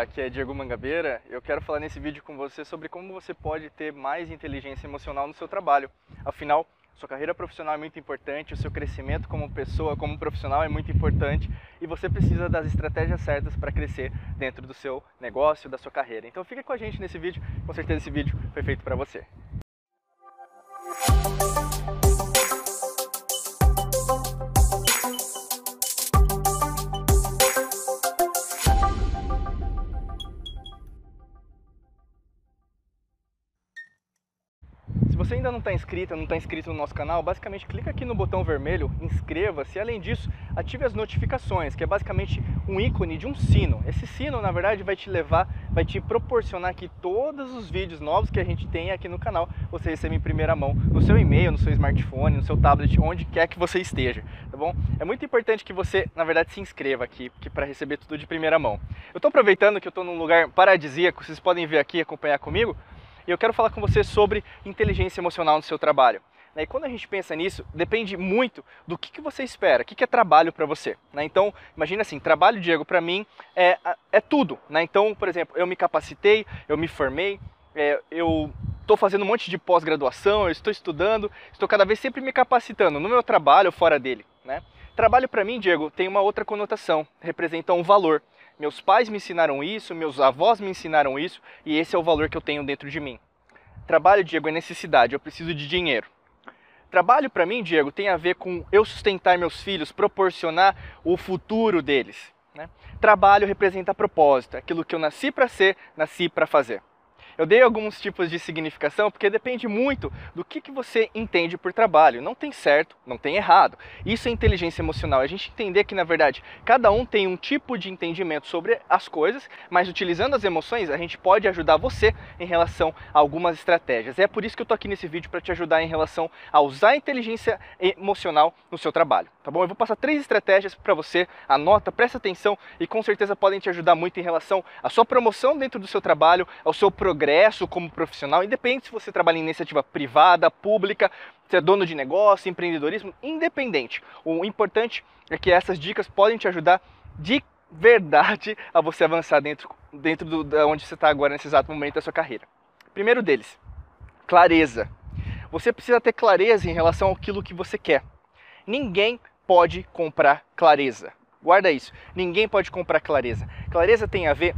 Aqui é Diego Mangabeira. Eu quero falar nesse vídeo com você sobre como você pode ter mais inteligência emocional no seu trabalho. Afinal, sua carreira profissional é muito importante, o seu crescimento como pessoa, como profissional é muito importante e você precisa das estratégias certas para crescer dentro do seu negócio, da sua carreira. Então fica com a gente nesse vídeo, com certeza esse vídeo foi feito para você. Ainda não está inscrito, não está inscrito no nosso canal, basicamente clica aqui no botão vermelho, inscreva-se. Além disso, ative as notificações, que é basicamente um ícone de um sino. Esse sino, na verdade, vai te levar, vai te proporcionar que todos os vídeos novos que a gente tem aqui no canal, você recebe em primeira mão, no seu e-mail, no seu smartphone, no seu tablet, onde quer que você esteja, tá bom? É muito importante que você, na verdade, se inscreva aqui, para receber tudo de primeira mão. Eu estou aproveitando que eu estou num lugar paradisíaco, vocês podem vir aqui acompanhar comigo, e eu quero falar com você sobre inteligência emocional no seu trabalho. Né? E quando a gente pensa nisso, depende muito do que, você espera, o que, é trabalho para você. Né? Então, imagina assim, trabalho, Diego, para mim é, é tudo. Né? Então, por exemplo, eu me capacitei, eu me formei, é, eu estou fazendo um monte de pós-graduação, eu estou estudando, estou cada vez sempre me capacitando no meu trabalho ou fora dele. Trabalho para mim, Diego, tem uma outra conotação, representa um valor. Meus pais me ensinaram isso, meus avós me ensinaram isso e esse é o valor que eu tenho dentro de mim. Trabalho, Diego, é necessidade, eu preciso de dinheiro. Trabalho para mim, Diego, tem a ver com eu sustentar meus filhos, proporcionar o futuro deles. Né? Trabalho representa propósito, aquilo que eu nasci para ser, nasci para fazer. Eu dei alguns tipos de significação porque depende muito do que, que você entende por trabalho. Não tem certo, não tem errado. Isso é inteligência emocional. A gente entender que, na verdade, cada um tem um tipo de entendimento sobre as coisas, mas utilizando as emoções, a gente pode ajudar você em relação a algumas estratégias. É por isso que eu tô aqui nesse vídeo para te ajudar em relação a usar a inteligência emocional no seu trabalho, tá bom? Eu vou passar três estratégias para você, anota, presta atenção e com certeza podem te ajudar muito em relação à sua promoção dentro do seu trabalho, ao seu progresso progresso como profissional, independente se você trabalha em iniciativa privada, pública, se é dono de negócio, empreendedorismo, independente. O importante é que essas dicas podem te ajudar de verdade a você avançar dentro, dentro do, de onde você está agora nesse exato momento da sua carreira. Primeiro deles, clareza. Você precisa ter clareza em relação àquilo que você quer. Ninguém pode comprar clareza. Guarda isso. Ninguém pode comprar clareza. Clareza tem a ver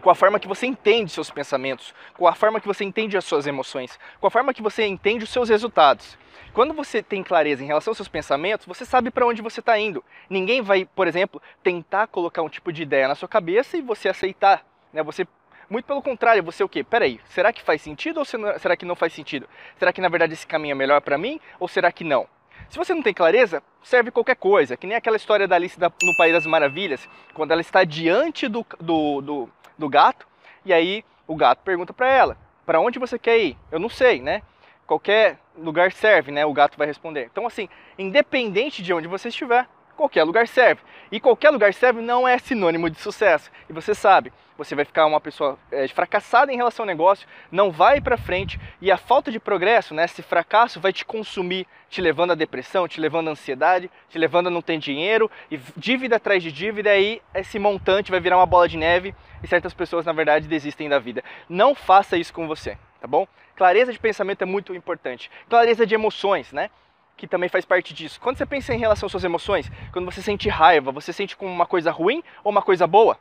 com a forma que você entende seus pensamentos, com a forma que você entende as suas emoções, com a forma que você entende os seus resultados. Quando você tem clareza em relação aos seus pensamentos, você sabe para onde você está indo. Ninguém vai, por exemplo, tentar colocar um tipo de ideia na sua cabeça e você aceitar. Né? Você muito pelo contrário, você o quê? Peraí, será que faz sentido ou será que não faz sentido? Será que na verdade esse caminho é melhor para mim ou será que não? Se você não tem clareza, serve qualquer coisa, que nem aquela história da Alice no País das Maravilhas, quando ela está diante do, do, do, do gato, e aí o gato pergunta para ela: "Para onde você quer ir?" Eu não sei, né? Qualquer lugar serve, né? O gato vai responder. Então assim, independente de onde você estiver, qualquer lugar serve. E qualquer lugar serve não é sinônimo de sucesso. E você sabe, você vai ficar uma pessoa é, fracassada em relação ao negócio, não vai para frente e a falta de progresso, né, esse fracasso vai te consumir, te levando à depressão, te levando à ansiedade, te levando a não ter dinheiro e dívida atrás de dívida, aí esse montante vai virar uma bola de neve e certas pessoas na verdade desistem da vida. Não faça isso com você, tá bom? Clareza de pensamento é muito importante. Clareza de emoções, né? que também faz parte disso. Quando você pensa em relação às suas emoções, quando você sente raiva, você sente como uma coisa ruim ou uma coisa boa?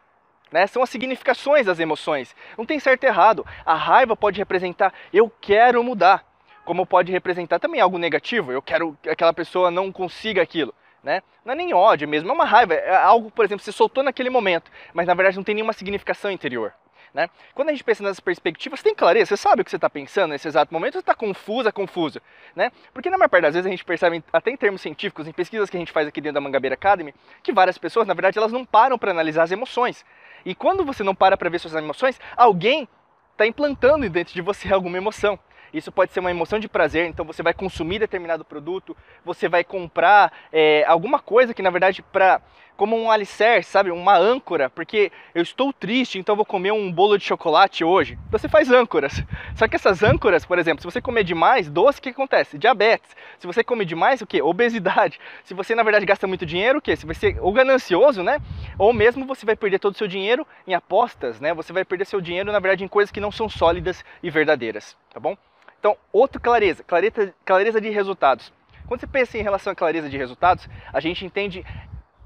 Né? São as significações das emoções. Não tem certo e errado. A raiva pode representar eu quero mudar, como pode representar também algo negativo. Eu quero que aquela pessoa não consiga aquilo. Né? Não é nem ódio mesmo, é uma raiva. É algo, por exemplo, que você soltou naquele momento, mas na verdade não tem nenhuma significação interior. Né? Quando a gente pensa nessas perspectivas, tem clareza, você sabe o que você está pensando nesse exato momento, você está confusa, confusa. Né? Porque na maior parte das vezes a gente percebe, até em termos científicos, em pesquisas que a gente faz aqui dentro da Mangabeira Academy, que várias pessoas, na verdade, elas não param para analisar as emoções. E quando você não para para ver suas emoções, alguém está implantando dentro de você alguma emoção. Isso pode ser uma emoção de prazer, então você vai consumir determinado produto, você vai comprar é, alguma coisa que na verdade para como um alicerce, sabe, uma âncora, porque eu estou triste, então vou comer um bolo de chocolate hoje. Você faz âncoras. Só que essas âncoras, por exemplo, se você comer demais doce, o que acontece? Diabetes. Se você come demais, o que? Obesidade. Se você na verdade gasta muito dinheiro, o que? Se você ou ganancioso, né? Ou mesmo você vai perder todo o seu dinheiro em apostas, né? Você vai perder seu dinheiro, na verdade, em coisas que não são sólidas e verdadeiras, tá bom? Então, outra clareza, clareza, clareza de resultados. Quando você pensa em relação à clareza de resultados, a gente entende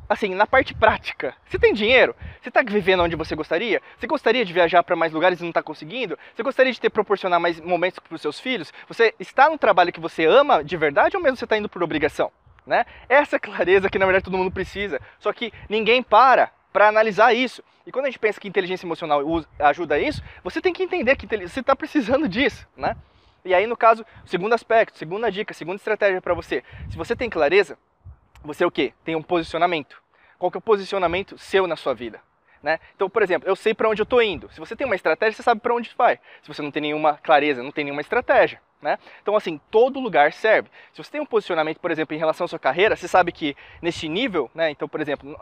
assim, na parte prática, você tem dinheiro? Você está vivendo onde você gostaria? Você gostaria de viajar para mais lugares e não está conseguindo? Você gostaria de ter proporcionar mais momentos para os seus filhos? Você está no trabalho que você ama de verdade ou mesmo você está indo por obrigação? Né? Essa é clareza que na verdade todo mundo precisa. Só que ninguém para para analisar isso. E quando a gente pensa que inteligência emocional ajuda isso, você tem que entender que você está precisando disso, né? E aí, no caso, segundo aspecto, segunda dica, segunda estratégia para você. Se você tem clareza, você é o quê? Tem um posicionamento. Qual que é o posicionamento seu na sua vida? Né? Então, por exemplo, eu sei para onde eu estou indo. Se você tem uma estratégia, você sabe para onde vai. Se você não tem nenhuma clareza, não tem nenhuma estratégia. Né? Então, assim, todo lugar serve. Se você tem um posicionamento, por exemplo, em relação à sua carreira, você sabe que neste nível, né? então, por exemplo,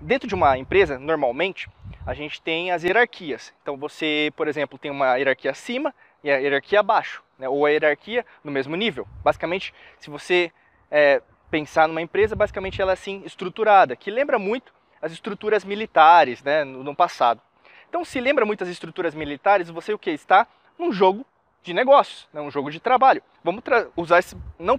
dentro de uma empresa, normalmente, a gente tem as hierarquias. Então, você, por exemplo, tem uma hierarquia acima e a hierarquia abaixo, né? ou a hierarquia no mesmo nível. Basicamente, se você é, pensar numa empresa, basicamente ela é assim estruturada, que lembra muito as estruturas militares, né, no, passado. Então, se lembra muito as estruturas militares, você o que está num jogo de negócios, né, um jogo de trabalho. Vamos usar isso não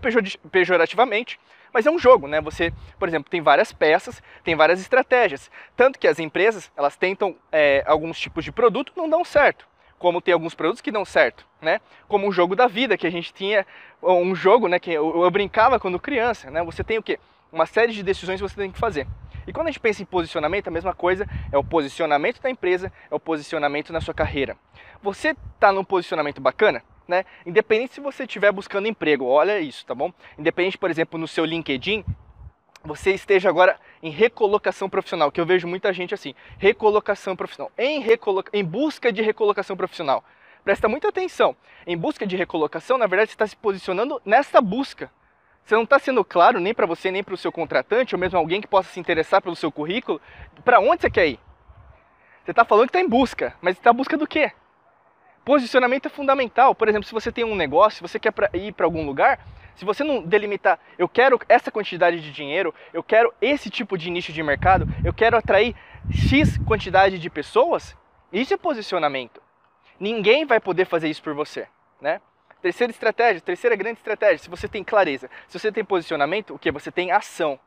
pejorativamente, mas é um jogo, né? Você, por exemplo, tem várias peças, tem várias estratégias, tanto que as empresas elas tentam é, alguns tipos de produto não dão certo como tem alguns produtos que dão certo, né? Como o jogo da vida que a gente tinha, um jogo, né, que eu, eu brincava quando criança, né? Você tem o quê? Uma série de decisões que você tem que fazer. E quando a gente pensa em posicionamento, a mesma coisa é o posicionamento da empresa, é o posicionamento na sua carreira. Você está num posicionamento bacana, né? Independente se você estiver buscando emprego, olha isso, tá bom? Independente, por exemplo, no seu LinkedIn, você esteja agora em recolocação profissional, que eu vejo muita gente assim, recolocação profissional, em, recoloca... em busca de recolocação profissional. Presta muita atenção. Em busca de recolocação, na verdade, você está se posicionando nessa busca. Você não está sendo claro nem para você, nem para o seu contratante, ou mesmo alguém que possa se interessar pelo seu currículo, para onde você quer ir. Você está falando que está em busca, mas está em busca do quê? Posicionamento é fundamental. Por exemplo, se você tem um negócio, se você quer ir para algum lugar, se você não delimitar, eu quero essa quantidade de dinheiro, eu quero esse tipo de nicho de mercado, eu quero atrair X quantidade de pessoas, isso é posicionamento. Ninguém vai poder fazer isso por você, né? Terceira estratégia, terceira grande estratégia, se você tem clareza, se você tem posicionamento, o que? Você tem ação.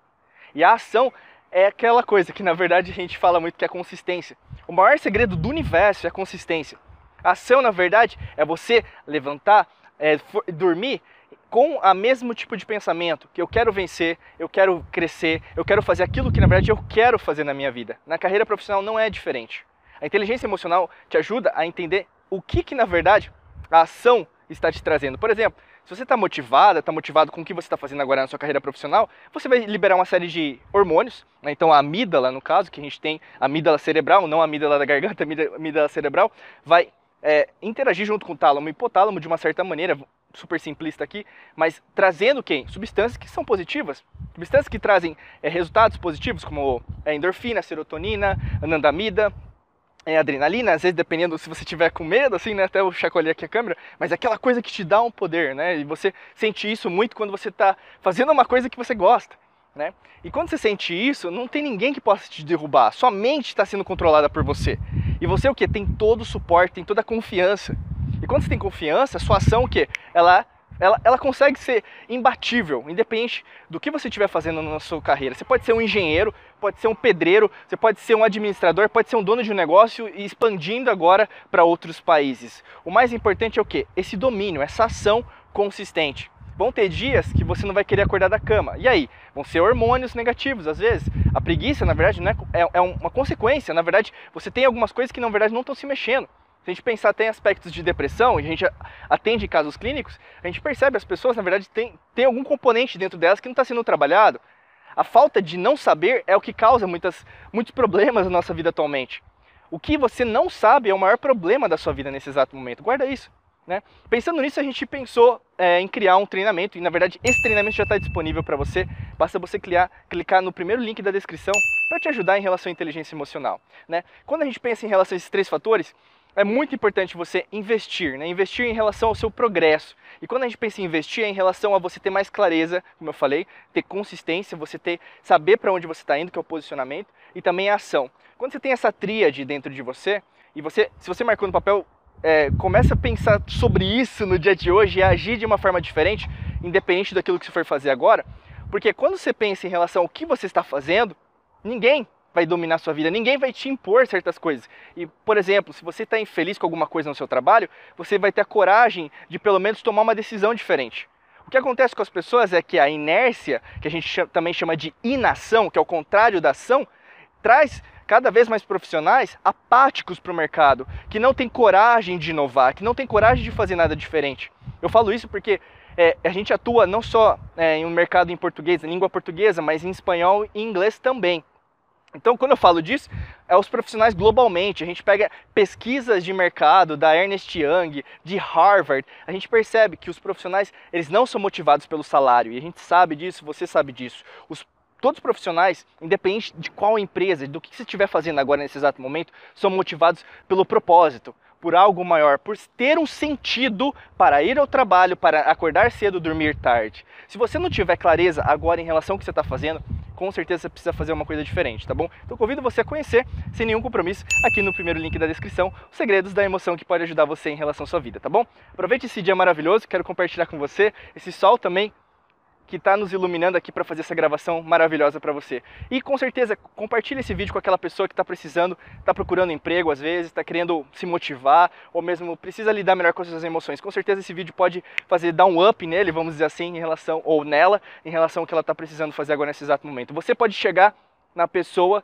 E a ação é aquela coisa que na verdade a gente fala muito que é a consistência. O maior segredo do universo é a consistência. A ação, na verdade, é você levantar, é, dormir com o mesmo tipo de pensamento, que eu quero vencer, eu quero crescer, eu quero fazer aquilo que na verdade eu quero fazer na minha vida. Na carreira profissional não é diferente. A inteligência emocional te ajuda a entender o que que na verdade a ação está te trazendo. Por exemplo, se você está motivada, está motivado com o que você está fazendo agora na sua carreira profissional, você vai liberar uma série de hormônios, né? então a amígdala, no caso, que a gente tem, a amígdala cerebral, não a amígdala da garganta, a amígdala cerebral, vai é, interagir junto com o tálamo e hipotálamo de uma certa maneira, super simplista aqui, mas trazendo quem? Substâncias que são positivas, substâncias que trazem é, resultados positivos, como é, endorfina, serotonina, anandamida, é, adrenalina, às vezes dependendo se você tiver com medo, assim, né, até eu chacoalhei aqui a câmera, mas é aquela coisa que te dá um poder, né, e você sente isso muito quando você está fazendo uma coisa que você gosta, né, e quando você sente isso, não tem ninguém que possa te derrubar, sua mente está sendo controlada por você, e você o que? Tem todo o suporte, tem toda a confiança, e quando você tem confiança, sua ação o quê? Ela, ela, ela consegue ser imbatível, independente do que você estiver fazendo na sua carreira. Você pode ser um engenheiro, pode ser um pedreiro, você pode ser um administrador, pode ser um dono de um negócio e expandindo agora para outros países. O mais importante é o quê? Esse domínio, essa ação consistente. Vão ter dias que você não vai querer acordar da cama. E aí? Vão ser hormônios negativos, às vezes. A preguiça, na verdade, não é, é, é uma consequência. Na verdade, você tem algumas coisas que, na verdade, não estão se mexendo. Se a gente pensar até em aspectos de depressão, e a gente atende casos clínicos, a gente percebe as pessoas, na verdade, tem, tem algum componente dentro delas que não está sendo trabalhado. A falta de não saber é o que causa muitas, muitos problemas na nossa vida atualmente. O que você não sabe é o maior problema da sua vida nesse exato momento. Guarda isso. Né? Pensando nisso, a gente pensou é, em criar um treinamento, e na verdade esse treinamento já está disponível para você. Basta você clicar, clicar no primeiro link da descrição para te ajudar em relação à inteligência emocional. Né? Quando a gente pensa em relação a esses três fatores, é muito importante você investir, né? Investir em relação ao seu progresso. E quando a gente pensa em investir, é em relação a você ter mais clareza, como eu falei, ter consistência, você ter saber para onde você está indo, que é o posicionamento, e também a ação. Quando você tem essa tríade dentro de você, e você, se você marcou no papel, é, começa a pensar sobre isso no dia de hoje e agir de uma forma diferente, independente daquilo que você for fazer agora, porque quando você pensa em relação ao que você está fazendo, ninguém vai dominar sua vida, ninguém vai te impor certas coisas. E, por exemplo, se você está infeliz com alguma coisa no seu trabalho, você vai ter a coragem de pelo menos tomar uma decisão diferente. O que acontece com as pessoas é que a inércia, que a gente chama, também chama de inação, que é o contrário da ação, traz cada vez mais profissionais apáticos para o mercado, que não tem coragem de inovar, que não tem coragem de fazer nada diferente. Eu falo isso porque é, a gente atua não só é, em um mercado em português, em língua portuguesa, mas em espanhol e inglês também. Então, quando eu falo disso, é os profissionais globalmente. A gente pega pesquisas de mercado da Ernest Young, de Harvard, a gente percebe que os profissionais, eles não são motivados pelo salário, e a gente sabe disso, você sabe disso. Os todos os profissionais, independente de qual empresa, do que você estiver fazendo agora nesse exato momento, são motivados pelo propósito, por algo maior, por ter um sentido para ir ao trabalho, para acordar cedo, dormir tarde. Se você não tiver clareza agora em relação ao que você está fazendo, com certeza você precisa fazer uma coisa diferente, tá bom? Então convido você a conhecer, sem nenhum compromisso, aqui no primeiro link da descrição, os segredos da emoção que pode ajudar você em relação à sua vida, tá bom? Aproveite esse dia maravilhoso, quero compartilhar com você esse sol também que está nos iluminando aqui para fazer essa gravação maravilhosa para você. E com certeza, compartilhe esse vídeo com aquela pessoa que está precisando, está procurando emprego às vezes, está querendo se motivar, ou mesmo precisa lidar melhor com as suas emoções. Com certeza esse vídeo pode fazer dar um up nele, vamos dizer assim, em relação, ou nela, em relação ao que ela está precisando fazer agora nesse exato momento. Você pode chegar na pessoa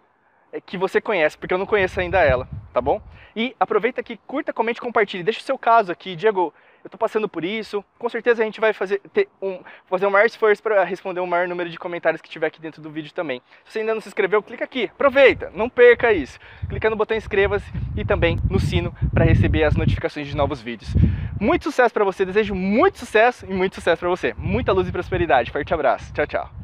é, que você conhece, porque eu não conheço ainda ela, tá bom? E aproveita aqui, curta, comente, compartilhe. Deixa o seu caso aqui, Diego eu estou passando por isso. Com certeza a gente vai fazer, um, fazer um maior esforço para responder o maior número de comentários que tiver aqui dentro do vídeo também. Se você ainda não se inscreveu, clica aqui, aproveita, não perca isso. Clica no botão inscreva-se e também no sino para receber as notificações de novos vídeos. Muito sucesso para você, desejo muito sucesso e muito sucesso para você. Muita luz e prosperidade. Forte abraço. Tchau, tchau.